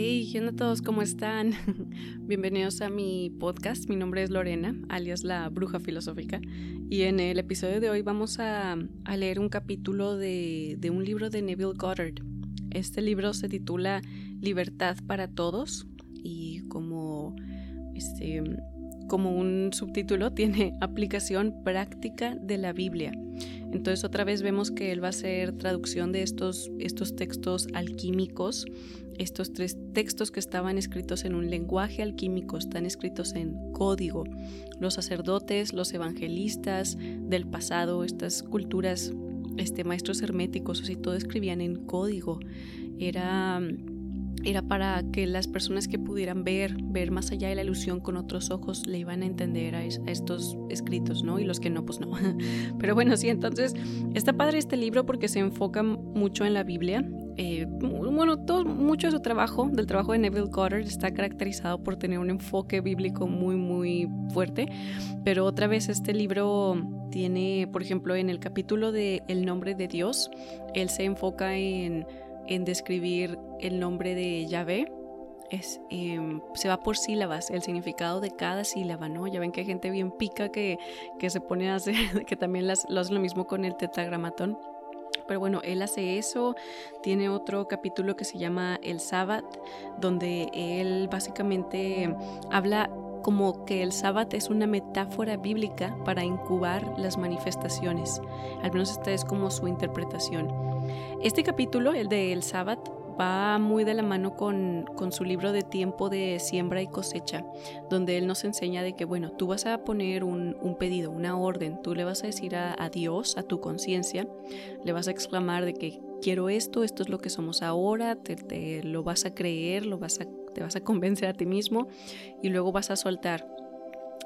Hey, ¿qué onda todos? ¿Cómo están? Bienvenidos a mi podcast. Mi nombre es Lorena, alias la bruja filosófica. Y en el episodio de hoy vamos a, leer un capítulo de, de, un libro de Neville Goddard. Este libro se titula Libertad para Todos y como, este, como un subtítulo tiene aplicación práctica de la Biblia. Entonces otra vez vemos que él va a hacer traducción de estos, estos textos alquímicos, estos tres textos que estaban escritos en un lenguaje alquímico, están escritos en código. Los sacerdotes, los evangelistas del pasado, estas culturas, este, maestros herméticos, así todo escribían en código. Era era para que las personas que pudieran ver, ver más allá de la ilusión con otros ojos, le iban a entender a, estos escritos, ¿no? Y los que no, pues no. Pero bueno, sí, entonces está padre este libro porque se enfoca mucho en la Biblia. Eh, bueno, todo, mucho de su trabajo, del trabajo de Neville Goddard, está caracterizado por tener un enfoque bíblico muy, muy fuerte. Pero otra vez este libro tiene, por ejemplo, en el capítulo de El nombre de Dios, él se enfoca en en describir el nombre de Yahvé. Es, em, se va por sílabas, el significado de cada sílaba, ¿no? Ya ven que hay gente bien pica que, que se pone a hacer, que también las, lo hace lo mismo con el tetragramatón. Pero bueno, él hace eso. Tiene otro capítulo que se llama El Sabbat, donde él básicamente habla como que el sábado es una metáfora bíblica para incubar las manifestaciones. Al menos esta es como su interpretación. Este capítulo, el de el sábado, va muy de la mano con, su libro de tiempo de siembra y cosecha, donde él nos enseña de que, bueno, tú vas a poner un, pedido, una orden, tú le vas a decir a, Dios, a tu conciencia, le vas a exclamar de que quiero esto, esto es lo que somos ahora, te, lo vas a creer, lo vas a, te vas a convencer a ti mismo y luego vas a soltar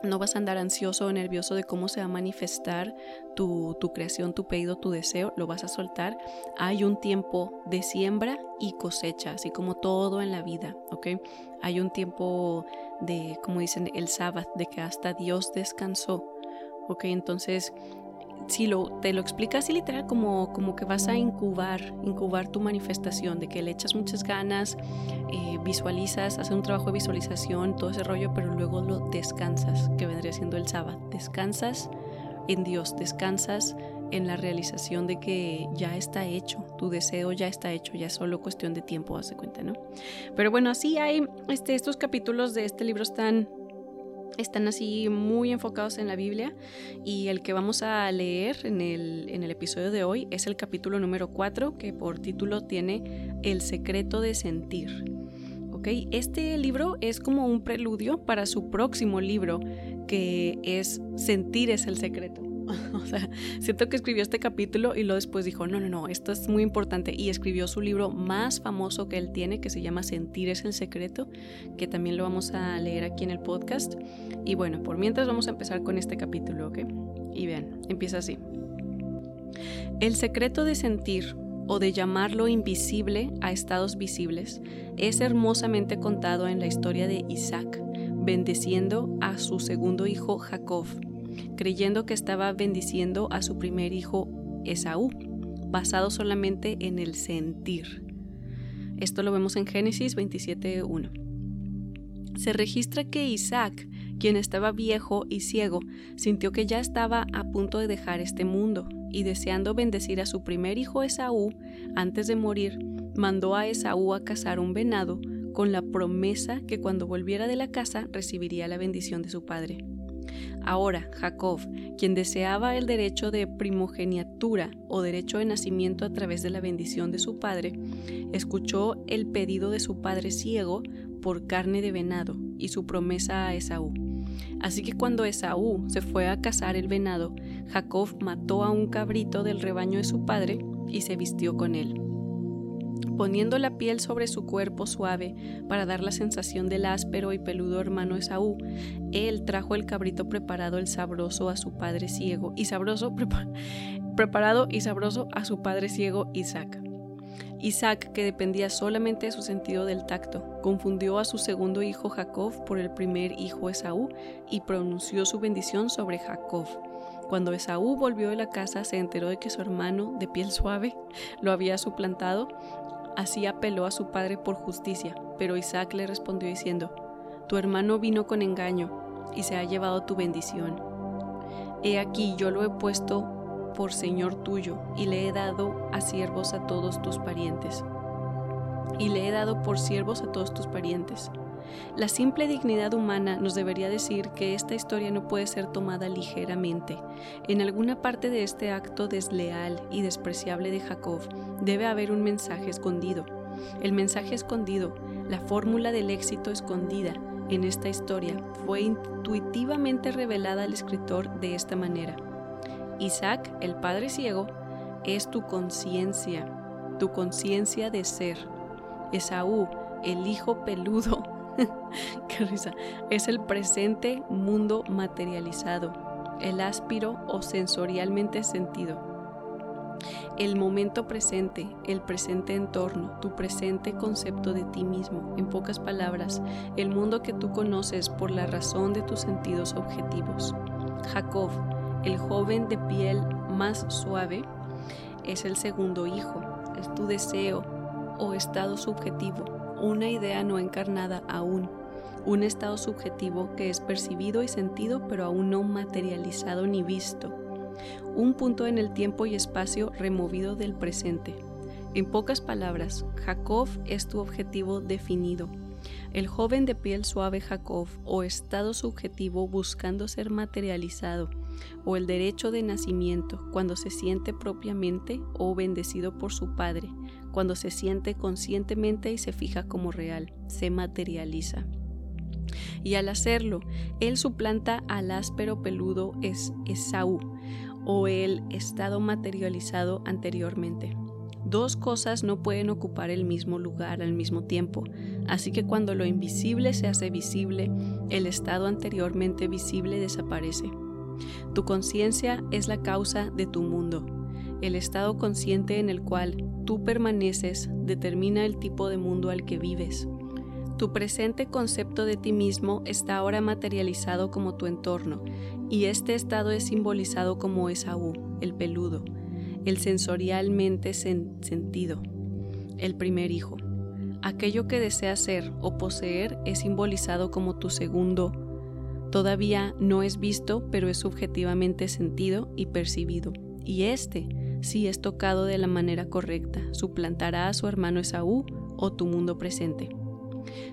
no vas a andar ansioso o nervioso de cómo se va a manifestar tu, creación, tu pedido, tu deseo, lo vas a soltar. Hay un tiempo de siembra y cosecha, así como todo en la vida, ¿ok? Hay un tiempo de, como dicen, el sábado, de que hasta Dios descansó, ¿ok? Entonces si lo, te lo explicas así literal como, como que vas a incubar, incubar tu manifestación, de que le echas muchas ganas, eh, visualizas, haces un trabajo de visualización, todo ese rollo, pero luego lo descansas, que vendría siendo el sábado. Descansas en Dios, descansas en la realización de que ya está hecho, tu deseo ya está hecho, ya es solo cuestión de tiempo, hace cuenta, ¿no? Pero bueno, así hay, este, estos capítulos de este libro están están así muy enfocados en la Biblia y el que vamos a leer en el, en el episodio de hoy es el capítulo número 4 que por título tiene El secreto de sentir. ¿Okay? Este libro es como un preludio para su próximo libro que es Sentir es el secreto. o sea, siento que escribió este capítulo y luego después dijo, no, no, no, esto es muy importante. Y escribió su libro más famoso que él tiene, que se llama Sentir es el secreto, que también lo vamos a leer aquí en el podcast. Y bueno, por mientras vamos a empezar con este capítulo, ¿ok? Y vean, empieza así. El secreto de sentir o de llamarlo invisible a estados visibles es hermosamente contado en la historia de Isaac, bendeciendo a su segundo hijo Jacob creyendo que estaba bendiciendo a su primer hijo Esaú, basado solamente en el sentir. Esto lo vemos en Génesis 27.1. Se registra que Isaac, quien estaba viejo y ciego, sintió que ya estaba a punto de dejar este mundo y deseando bendecir a su primer hijo Esaú, antes de morir, mandó a Esaú a cazar un venado con la promesa que cuando volviera de la casa recibiría la bendición de su padre. Ahora, Jacob, quien deseaba el derecho de primogenitura o derecho de nacimiento a través de la bendición de su padre, escuchó el pedido de su padre ciego por carne de venado y su promesa a Esaú. Así que cuando Esaú se fue a cazar el venado, Jacob mató a un cabrito del rebaño de su padre y se vistió con él poniendo la piel sobre su cuerpo suave para dar la sensación del áspero y peludo hermano Esaú, él trajo el cabrito preparado el sabroso a su padre ciego y sabroso preparado y sabroso a su padre ciego Isaac. Isaac, que dependía solamente de su sentido del tacto, confundió a su segundo hijo Jacob por el primer hijo Esaú y pronunció su bendición sobre Jacob. Cuando Esaú volvió de la casa se enteró de que su hermano, de piel suave, lo había suplantado Así apeló a su padre por justicia, pero Isaac le respondió diciendo, Tu hermano vino con engaño y se ha llevado tu bendición. He aquí yo lo he puesto por Señor tuyo y le he dado a siervos a todos tus parientes. Y le he dado por siervos a todos tus parientes. La simple dignidad humana nos debería decir que esta historia no puede ser tomada ligeramente. En alguna parte de este acto desleal y despreciable de Jacob debe haber un mensaje escondido. El mensaje escondido, la fórmula del éxito escondida en esta historia, fue intuitivamente revelada al escritor de esta manera. Isaac, el padre ciego, es tu conciencia, tu conciencia de ser. Esaú, el hijo peludo, Qué risa. Es el presente mundo materializado, el áspiro o sensorialmente sentido. El momento presente, el presente entorno, tu presente concepto de ti mismo, en pocas palabras, el mundo que tú conoces por la razón de tus sentidos objetivos. Jacob, el joven de piel más suave, es el segundo hijo, es tu deseo o estado subjetivo, una idea no encarnada aún, un estado subjetivo que es percibido y sentido pero aún no materializado ni visto, un punto en el tiempo y espacio removido del presente. En pocas palabras, Jacob es tu objetivo definido. El joven de piel suave Jacob o estado subjetivo buscando ser materializado, o el derecho de nacimiento cuando se siente propiamente o bendecido por su padre, cuando se siente conscientemente y se fija como real, se materializa. Y al hacerlo, él suplanta al áspero peludo es o el estado materializado anteriormente. Dos cosas no pueden ocupar el mismo lugar al mismo tiempo, así que cuando lo invisible se hace visible, el estado anteriormente visible desaparece. Tu conciencia es la causa de tu mundo. El estado consciente en el cual tú permaneces determina el tipo de mundo al que vives. Tu presente concepto de ti mismo está ahora materializado como tu entorno, y este estado es simbolizado como Esaú, el peludo, el sensorialmente sentido, el primer hijo. Aquello que deseas ser o poseer es simbolizado como tu segundo. Todavía no es visto, pero es subjetivamente sentido y percibido. Y este, si es tocado de la manera correcta, suplantará a su hermano Esaú o tu mundo presente.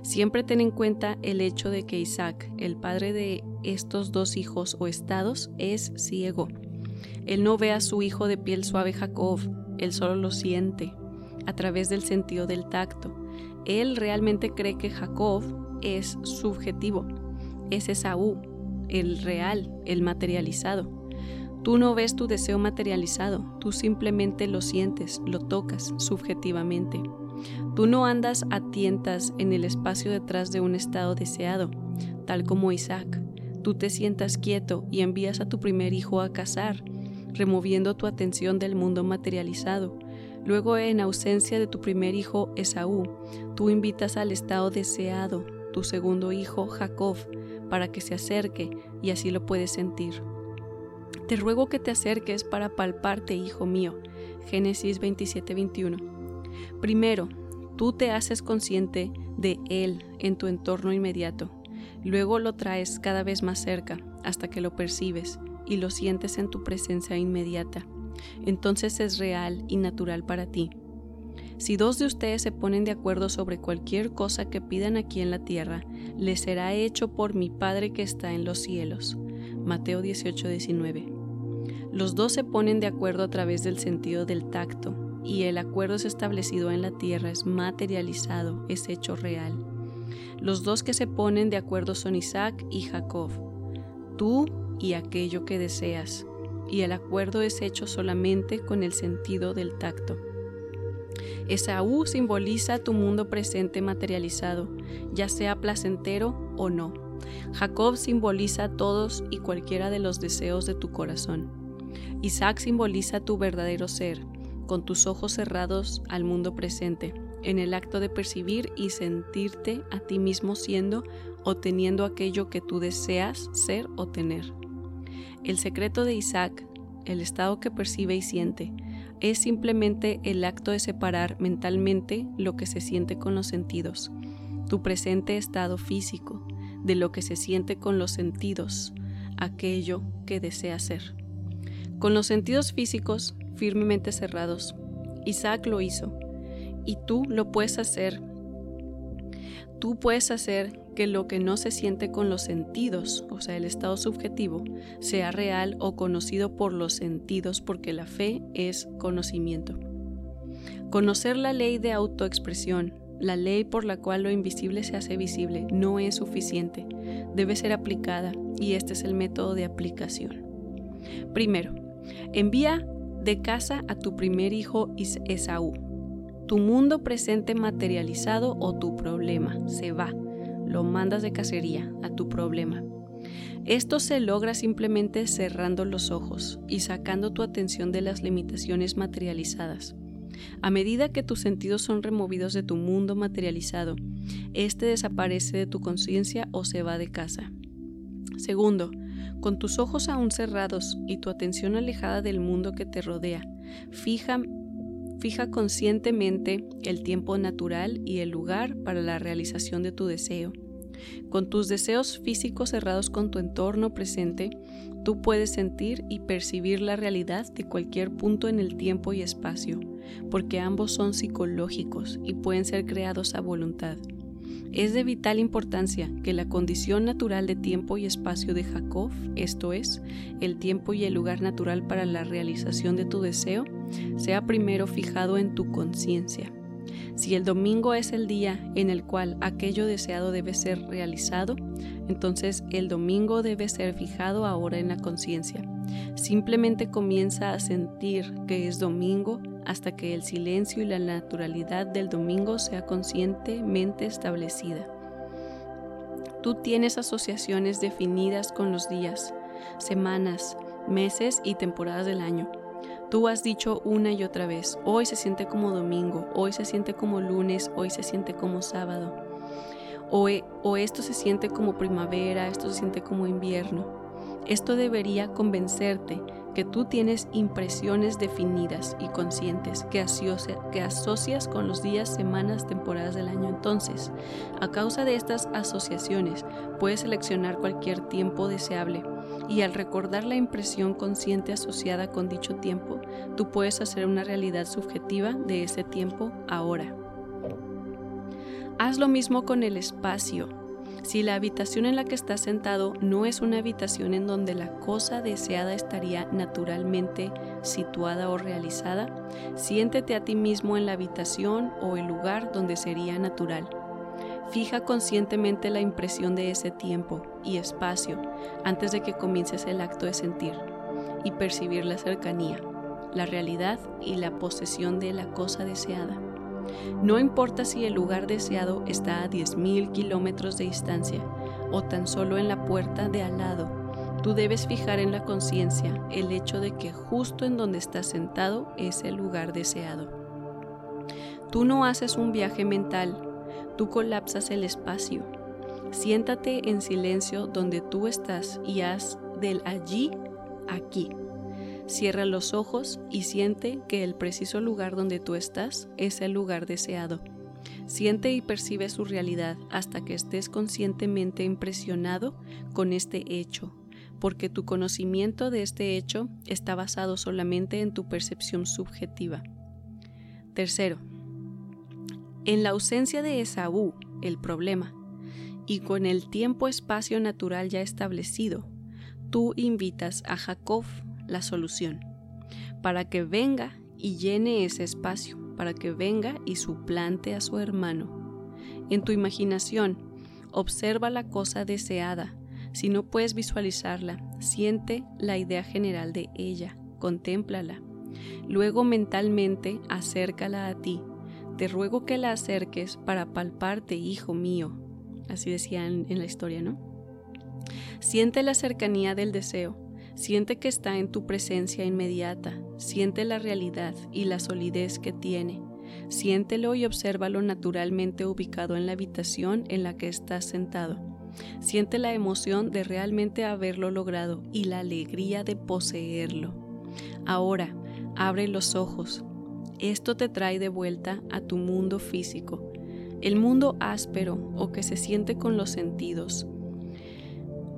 Siempre ten en cuenta el hecho de que Isaac, el padre de estos dos hijos o estados, es ciego. Él no ve a su hijo de piel suave Jacob, él solo lo siente a través del sentido del tacto. Él realmente cree que Jacob es subjetivo, es Esaú, el real, el materializado. Tú no ves tu deseo materializado, tú simplemente lo sientes, lo tocas subjetivamente. Tú no andas a tientas en el espacio detrás de un estado deseado, tal como Isaac. Tú te sientas quieto y envías a tu primer hijo a cazar, removiendo tu atención del mundo materializado. Luego, en ausencia de tu primer hijo, Esaú, tú invitas al estado deseado, tu segundo hijo, Jacob, para que se acerque y así lo puedes sentir. Te ruego que te acerques para palparte, hijo mío. Génesis 27:21. Primero, tú te haces consciente de Él en tu entorno inmediato. Luego lo traes cada vez más cerca hasta que lo percibes y lo sientes en tu presencia inmediata. Entonces es real y natural para ti. Si dos de ustedes se ponen de acuerdo sobre cualquier cosa que pidan aquí en la tierra, les será hecho por mi Padre que está en los cielos. Mateo 18:19. Los dos se ponen de acuerdo a través del sentido del tacto, y el acuerdo es establecido en la tierra, es materializado, es hecho real. Los dos que se ponen de acuerdo son Isaac y Jacob, tú y aquello que deseas, y el acuerdo es hecho solamente con el sentido del tacto. Esaú simboliza tu mundo presente materializado, ya sea placentero o no. Jacob simboliza todos y cualquiera de los deseos de tu corazón. Isaac simboliza tu verdadero ser, con tus ojos cerrados al mundo presente, en el acto de percibir y sentirte a ti mismo siendo o teniendo aquello que tú deseas ser o tener. El secreto de Isaac, el estado que percibe y siente, es simplemente el acto de separar mentalmente lo que se siente con los sentidos, tu presente estado físico, de lo que se siente con los sentidos, aquello que desea ser. Con los sentidos físicos firmemente cerrados, Isaac lo hizo, y tú lo puedes hacer. Tú puedes hacer que lo que no se siente con los sentidos, o sea, el estado subjetivo, sea real o conocido por los sentidos porque la fe es conocimiento. Conocer la ley de autoexpresión, la ley por la cual lo invisible se hace visible, no es suficiente, debe ser aplicada y este es el método de aplicación. Primero, envía de casa a tu primer hijo Esaú. Tu mundo presente materializado o tu problema se va lo mandas de cacería a tu problema. Esto se logra simplemente cerrando los ojos y sacando tu atención de las limitaciones materializadas. A medida que tus sentidos son removidos de tu mundo materializado, este desaparece de tu conciencia o se va de casa. Segundo, con tus ojos aún cerrados y tu atención alejada del mundo que te rodea, fija, conscientemente el tiempo natural y el lugar para la realización de tu deseo. Con tus deseos físicos cerrados con tu entorno presente, tú puedes sentir y percibir la realidad de cualquier punto en el tiempo y espacio, porque ambos son psicológicos y pueden ser creados a voluntad. Es de vital importancia que la condición natural de tiempo y espacio de Jacob, esto es, el tiempo y el lugar natural para la realización de tu deseo, sea primero fijado en tu conciencia. Si el domingo es el día en el cual aquello deseado debe ser realizado, entonces el domingo debe ser fijado ahora en la conciencia. Simplemente comienza a sentir que es domingo hasta que el silencio y la naturalidad del domingo sea conscientemente establecida. Tú tienes asociaciones definidas con los días, semanas, meses y temporadas del año. Tú has dicho una y otra vez, hoy se siente como domingo, hoy se siente como lunes, hoy se siente como sábado. O, esto se siente como primavera, esto se siente como invierno. Esto debería convencerte que tú tienes impresiones definidas y conscientes que, que, asocias con los días, semanas, temporadas del año. Entonces, a causa de estas asociaciones, puedes seleccionar cualquier tiempo deseable y al recordar la impresión consciente asociada con dicho tiempo, tú puedes hacer una realidad subjetiva de ese tiempo ahora. Haz lo mismo con el espacio. Si la habitación en la que estás sentado no es una habitación en donde la cosa deseada estaría naturalmente situada o realizada, siéntete a ti mismo en la habitación o el lugar donde sería natural. Fija conscientemente la impresión de ese tiempo y espacio antes de que comiences el acto de sentir y percibir la cercanía, la realidad y la posesión de la cosa deseada. No importa si el lugar deseado está a 10.000 kilómetros de distancia o tan solo en la puerta de al lado, tú debes fijar en la conciencia el hecho de que justo en donde estás sentado es el lugar deseado. Tú no haces un viaje mental tú colapsas el espacio. Siéntate en silencio donde tú estás y haz del allí aquí. Cierra los ojos y siente que el preciso lugar donde tú estás es el lugar deseado. Siente y percibe su realidad hasta que estés conscientemente impresionado con este hecho, porque tu conocimiento de este hecho está basado solamente en tu percepción subjetiva. Tercero, en la ausencia de Esaú, el problema, y con el tiempo-espacio natural ya establecido, tú invitas a Jacob la solución, para que venga y llene ese espacio, para que venga y suplante a su hermano. En tu imaginación, observa la cosa deseada. Si no puedes visualizarla, siente la idea general de ella, contémplala. Luego mentalmente acércala a ti te ruego que la acerques para palparte, hijo mío. Así decían en la historia, ¿no? Siente la cercanía del deseo, siente que está en tu presencia inmediata, siente la realidad y la solidez que tiene. Siéntelo y obsérvalo naturalmente ubicado en la habitación en la que estás sentado. Siente la emoción de realmente haberlo logrado y la alegría de poseerlo. Ahora, abre los ojos. Esto te trae de vuelta a tu mundo físico, el mundo áspero o que se siente con los sentidos.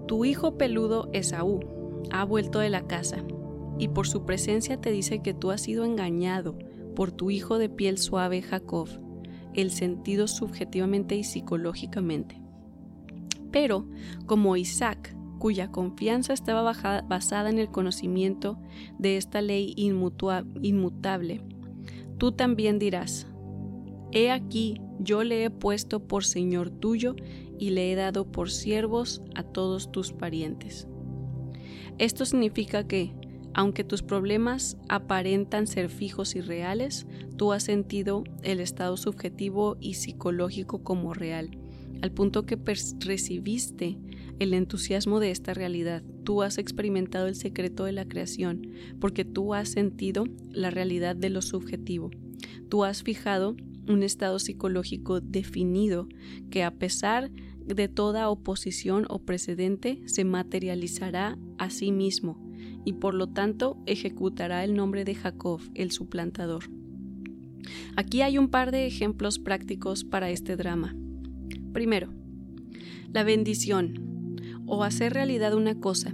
Tu hijo peludo Esaú ha vuelto de la casa y por su presencia te dice que tú has sido engañado por tu hijo de piel suave Jacob, el sentido subjetivamente y psicológicamente. Pero como Isaac, cuya confianza estaba basada en el conocimiento de esta ley inmutable, tú también dirás, He aquí, yo le he puesto por Señor tuyo y le he dado por siervos a todos tus parientes. Esto significa que, aunque tus problemas aparentan ser fijos y reales, tú has sentido el estado subjetivo y psicológico como real, al punto que recibiste el entusiasmo de esta realidad. Tú has experimentado el secreto de la creación, porque tú has sentido la realidad de lo subjetivo. Tú has fijado un estado psicológico definido que a pesar de toda oposición o precedente se materializará a sí mismo y por lo tanto ejecutará el nombre de Jacob, el suplantador. Aquí hay un par de ejemplos prácticos para este drama. Primero, la bendición o hacer realidad una cosa.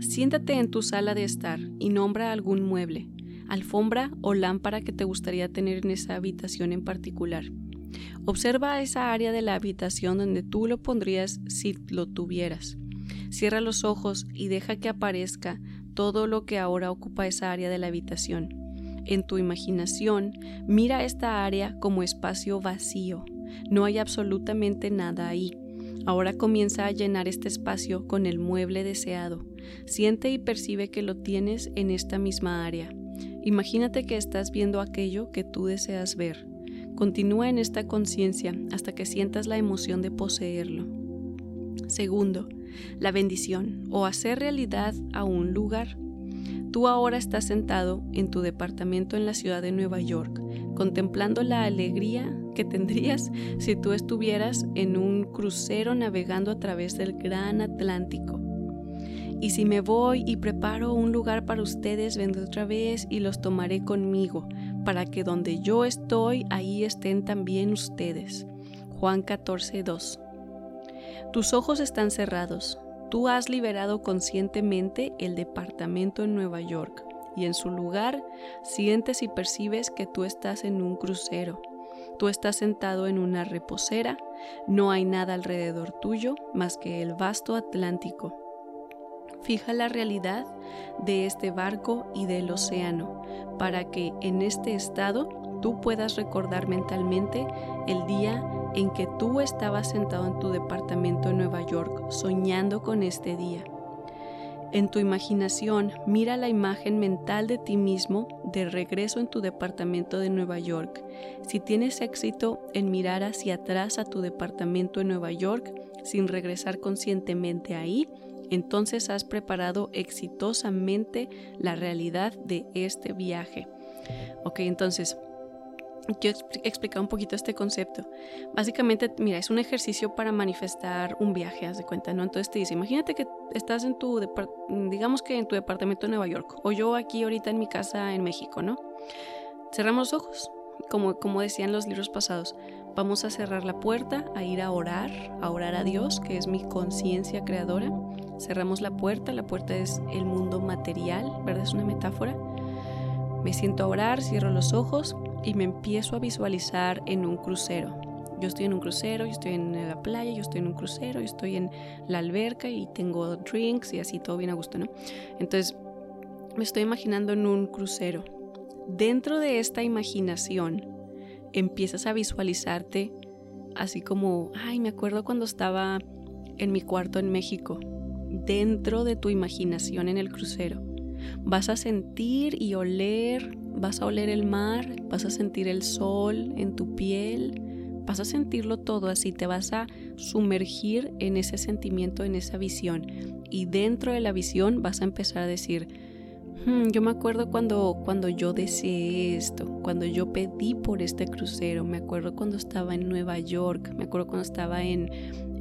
Siéntate en tu sala de estar y nombra algún mueble, alfombra o lámpara que te gustaría tener en esa habitación en particular. Observa esa área de la habitación donde tú lo pondrías si lo tuvieras. Cierra los ojos y deja que aparezca todo lo que ahora ocupa esa área de la habitación. En tu imaginación, mira esta área como espacio vacío. No hay absolutamente nada ahí. Ahora comienza a llenar este espacio con el mueble deseado. Siente y percibe que lo tienes en esta misma área. Imagínate que estás viendo aquello que tú deseas ver. Continúa en esta conciencia hasta que sientas la emoción de poseerlo. Segundo, la bendición o hacer realidad a un lugar. Tú ahora estás sentado en tu departamento en la ciudad de Nueva York, contemplando la alegría que tendrías si tú estuvieras en un crucero navegando a través del gran Atlántico. Y si me voy y preparo un lugar para ustedes, vendré otra vez y los tomaré conmigo, para que donde yo estoy, ahí estén también ustedes. Juan 14, 2. Tus ojos están cerrados. Tú has liberado conscientemente el departamento en Nueva York y en su lugar sientes y percibes que tú estás en un crucero. Tú estás sentado en una reposera, no hay nada alrededor tuyo más que el vasto Atlántico. Fija la realidad de este barco y del océano para que en este estado tú puedas recordar mentalmente el día en que tú estabas sentado en tu departamento en Nueva York soñando con este día. En tu imaginación, mira la imagen mental de ti mismo de regreso en tu departamento de Nueva York. Si tienes éxito en mirar hacia atrás a tu departamento en Nueva York sin regresar conscientemente ahí, entonces has preparado exitosamente la realidad de este viaje. Ok, entonces quiero explicar un poquito este concepto. Básicamente, mira, es un ejercicio para manifestar un viaje, haz de cuenta, ¿no? Entonces te dice, imagínate que estás en tu, digamos que en tu departamento de Nueva York, o yo aquí ahorita en mi casa en México, ¿no? Cerramos los ojos, como, como decían los libros pasados. Vamos a cerrar la puerta, a ir a orar, a orar a Dios, que es mi conciencia creadora. Cerramos la puerta, la puerta es el mundo material, ¿verdad? Es una metáfora. Me siento a orar, cierro los ojos y me empiezo a visualizar en un crucero. Yo estoy en un crucero, yo estoy en la playa, yo estoy en un crucero, yo estoy en la alberca y tengo drinks y así todo bien a gusto, ¿no? Entonces, me estoy imaginando en un crucero. Dentro de esta imaginación, empiezas a visualizarte así como, ay, me acuerdo cuando estaba en mi cuarto en México, dentro de tu imaginación en el crucero. Vas a sentir y oler, vas a oler el mar, vas a sentir el sol en tu piel, vas a sentirlo todo así, te vas a sumergir en ese sentimiento, en esa visión. Y dentro de la visión vas a empezar a decir, yo me acuerdo cuando, cuando yo deseé esto, cuando yo pedí por este crucero, me acuerdo cuando estaba en Nueva York, me acuerdo cuando estaba en,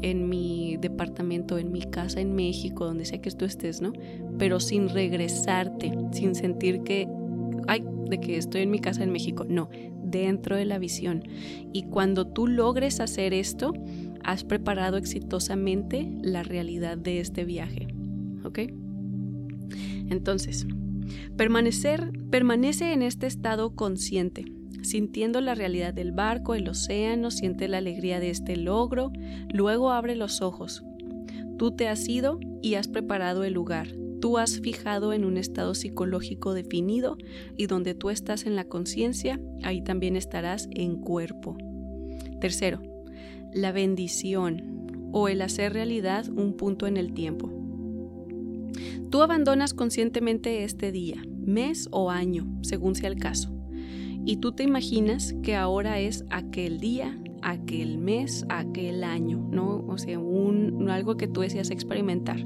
en mi departamento, en mi casa en México, donde sea que tú estés, ¿no? Pero sin regresarte, sin sentir que ay, de que estoy en mi casa en México. No, dentro de la visión. Y cuando tú logres hacer esto, has preparado exitosamente la realidad de este viaje. ¿Ok? Entonces, permanecer, permanece en este estado consciente, sintiendo la realidad del barco, el océano, siente la alegría de este logro, luego abre los ojos. Tú te has ido y has preparado el lugar. Tú has fijado en un estado psicológico definido y donde tú estás en la conciencia, ahí también estarás en cuerpo. Tercero, la bendición o el hacer realidad un punto en el tiempo. Tú abandonas conscientemente este día, mes o año, según sea el caso, y tú te imaginas que ahora es aquel día, aquel mes, aquel año, ¿no? O sea, un, algo que tú deseas experimentar.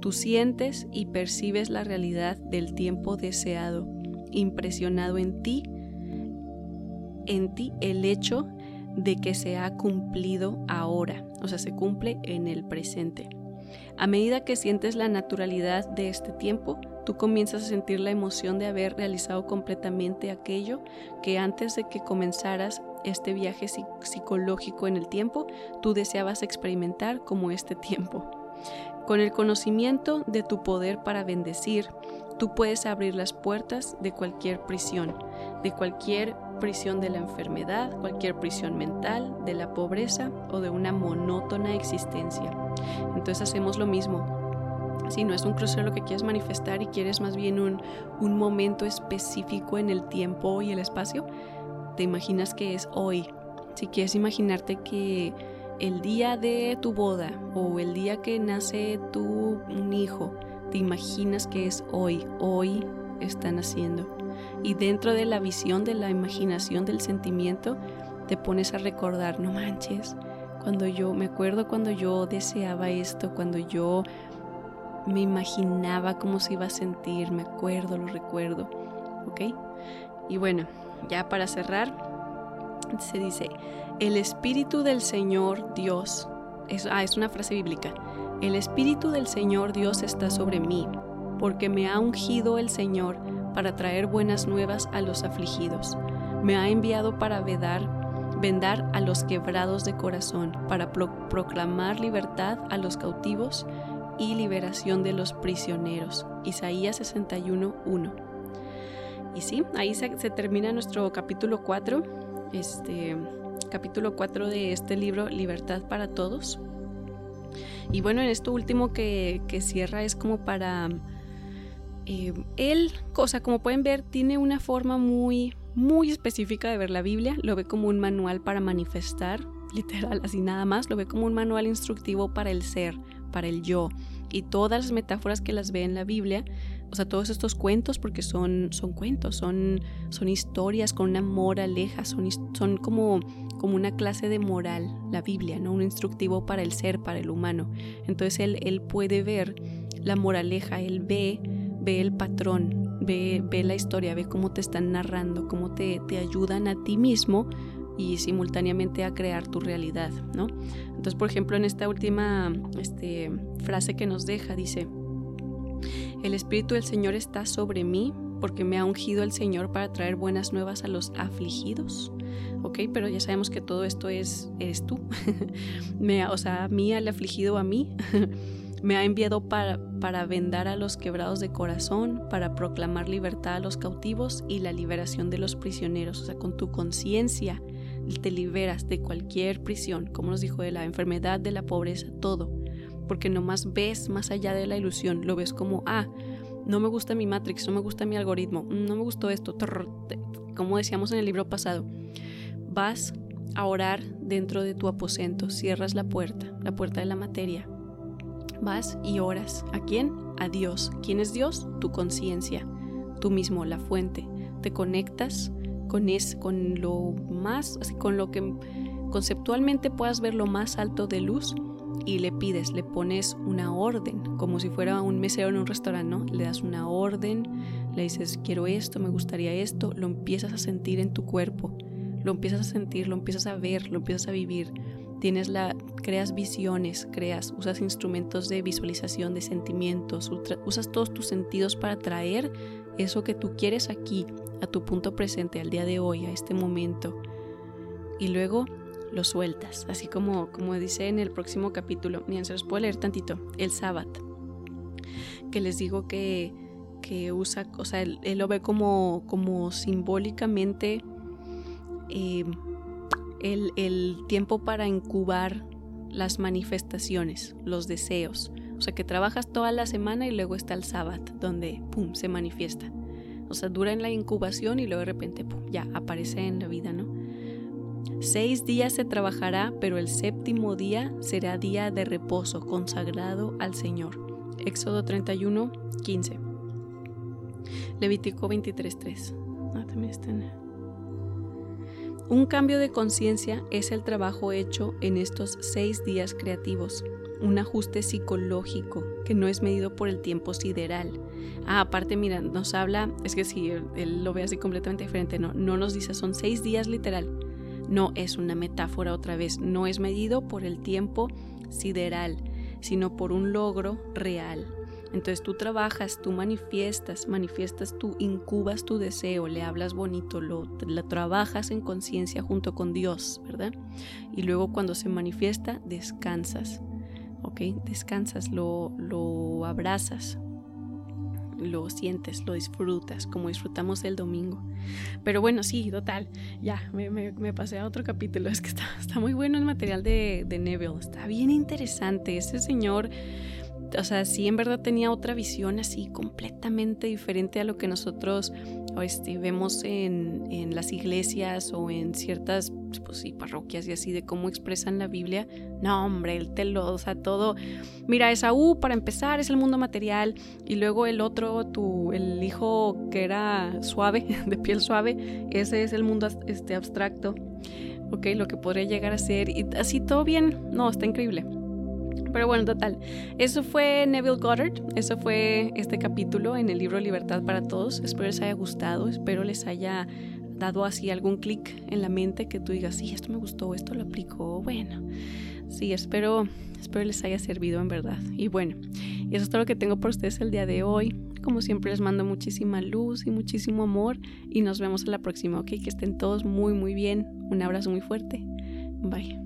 Tú sientes y percibes la realidad del tiempo deseado, impresionado en ti, en ti el hecho de que se ha cumplido ahora, o sea, se cumple en el presente. A medida que sientes la naturalidad de este tiempo, tú comienzas a sentir la emoción de haber realizado completamente aquello que antes de que comenzaras este viaje psicológico en el tiempo, tú deseabas experimentar como este tiempo. Con el conocimiento de tu poder para bendecir, tú puedes abrir las puertas de cualquier prisión, de cualquier prisión de la enfermedad, cualquier prisión mental, de la pobreza o de una monótona existencia. Entonces hacemos lo mismo. Si no es un crucero lo que quieres manifestar y quieres más bien un, un momento específico en el tiempo y el espacio, te imaginas que es hoy. Si quieres imaginarte que el día de tu boda o el día que nace tu hijo, te imaginas que es hoy, hoy están haciendo. Y dentro de la visión, de la imaginación, del sentimiento, te pones a recordar, no manches, cuando yo, me acuerdo cuando yo deseaba esto, cuando yo me imaginaba cómo se iba a sentir, me acuerdo, lo recuerdo, ¿ok? Y bueno, ya para cerrar, se dice, el Espíritu del Señor Dios, es, ah, es una frase bíblica, el Espíritu del Señor Dios está sobre mí, porque me ha ungido el Señor para traer buenas nuevas a los afligidos. Me ha enviado para vedar, vendar a los quebrados de corazón, para proclamar libertad a los cautivos y liberación de los prisioneros. Isaías 61.1. Y sí, ahí se, termina nuestro capítulo 4, este capítulo 4 de este libro Libertad para Todos. Y bueno, en esto último que, cierra es como para... Eh, él, cosa como pueden ver, tiene una forma muy, muy específica de ver la Biblia. Lo ve como un manual para manifestar, literal, así nada más. Lo ve como un manual instructivo para el ser, para el yo. Y todas las metáforas que las ve en la Biblia o sea, todos estos cuentos, porque son, son cuentos, son, son historias con una moraleja, son, son como, como una clase de moral, la Biblia, ¿no? Un instructivo para el ser, para el humano. Entonces él, él puede ver la moraleja, él ve, ve el patrón, ve, ve la historia, ve cómo te están narrando, cómo te, te ayudan a ti mismo y simultáneamente a crear tu realidad, ¿no? Entonces, por ejemplo, en esta última este, frase que nos deja, dice, el Espíritu del Señor está sobre mí porque me ha ungido el Señor para traer buenas nuevas a los afligidos. Ok, pero ya sabemos que todo esto es, eres tú. me, o sea, a mí, al afligido a mí, me ha enviado para, para vendar a los quebrados de corazón, para proclamar libertad a los cautivos y la liberación de los prisioneros. O sea, con tu conciencia te liberas de cualquier prisión, como nos dijo, de la enfermedad, de la pobreza, todo porque nomás ves más allá de la ilusión, lo ves como, ah, no me gusta mi Matrix, no me gusta mi algoritmo, no me gustó esto, como decíamos en el libro pasado, vas a orar dentro de tu aposento, cierras la puerta, la puerta de la materia, vas y oras. ¿A quién? A Dios. ¿Quién es Dios? Tu conciencia, tú mismo, la fuente. Te conectas con, es, con lo más, con lo que conceptualmente puedas ver lo más alto de luz y le pides, le pones una orden, como si fuera un mesero en un restaurante, ¿no? Le das una orden, le dices, quiero esto, me gustaría esto, lo empiezas a sentir en tu cuerpo, lo empiezas a sentir, lo empiezas a ver, lo empiezas a vivir. Tienes la, creas visiones, creas, usas instrumentos de visualización, de sentimientos, usas todos tus sentidos para traer eso que tú quieres aquí, a tu punto presente, al día de hoy, a este momento. Y luego lo sueltas, así como, como dice en el próximo capítulo. Miren, se los puedo leer tantito. El sábado, que les digo que, que usa, o sea, él, lo ve como, como simbólicamente eh, el, tiempo para incubar las manifestaciones, los deseos. O sea, que trabajas toda la semana y luego está el sábado, donde, ¡pum!, se manifiesta. O sea, dura en la incubación y luego de repente, ¡pum!, ya aparece en la vida, ¿no? Seis días se trabajará, pero el séptimo día será día de reposo consagrado al Señor. Éxodo 31, 15. Levítico 23, 3. Ah, también Un cambio de conciencia es el trabajo hecho en estos seis días creativos un ajuste psicológico que no es medido por el tiempo sideral. Ah, aparte, mira, nos habla, es que si él, lo ve así completamente diferente, no, no nos dice son seis días literal. No es una metáfora otra vez, no es medido por el tiempo sideral, sino por un logro real. Entonces tú trabajas, tú manifiestas, manifiestas tú, incubas tu deseo, le hablas bonito, lo, lo trabajas en conciencia junto con Dios, ¿verdad? Y luego cuando se manifiesta, descansas. ¿ok? Descansas, lo, lo abrazas, lo sientes, lo disfrutas, como disfrutamos el domingo. Pero bueno, sí, total, ya, me, pasé a otro capítulo, es que está, está muy bueno el material de, de Neville, está bien interesante, ese señor o sea, sí en verdad tenía otra visión así completamente diferente a lo que nosotros este, vemos en, en, las iglesias o en ciertas pues sí, parroquias y así de cómo expresan la Biblia. No, hombre, el te lo, o sea, todo. Mira, Esaú, para empezar, es el mundo material. Y luego el otro, tu, el hijo que era suave, de piel suave, ese es el mundo este, abstracto. Ok, lo que podría llegar a ser. Y así todo bien. No, está increíble. Pero bueno, total. Eso fue Neville Goddard. Eso fue este capítulo en el libro Libertad para Todos. Espero les haya gustado. Espero les haya dado así algún clic en la mente que tú digas, sí, esto me gustó, esto lo aplico. Bueno, sí, espero, espero les haya servido en verdad. Y bueno, eso es todo lo que tengo por ustedes el día de hoy. Como siempre les mando muchísima luz y muchísimo amor y nos vemos en la próxima, ¿ok? Que estén todos muy, muy bien. Un abrazo muy fuerte. Bye.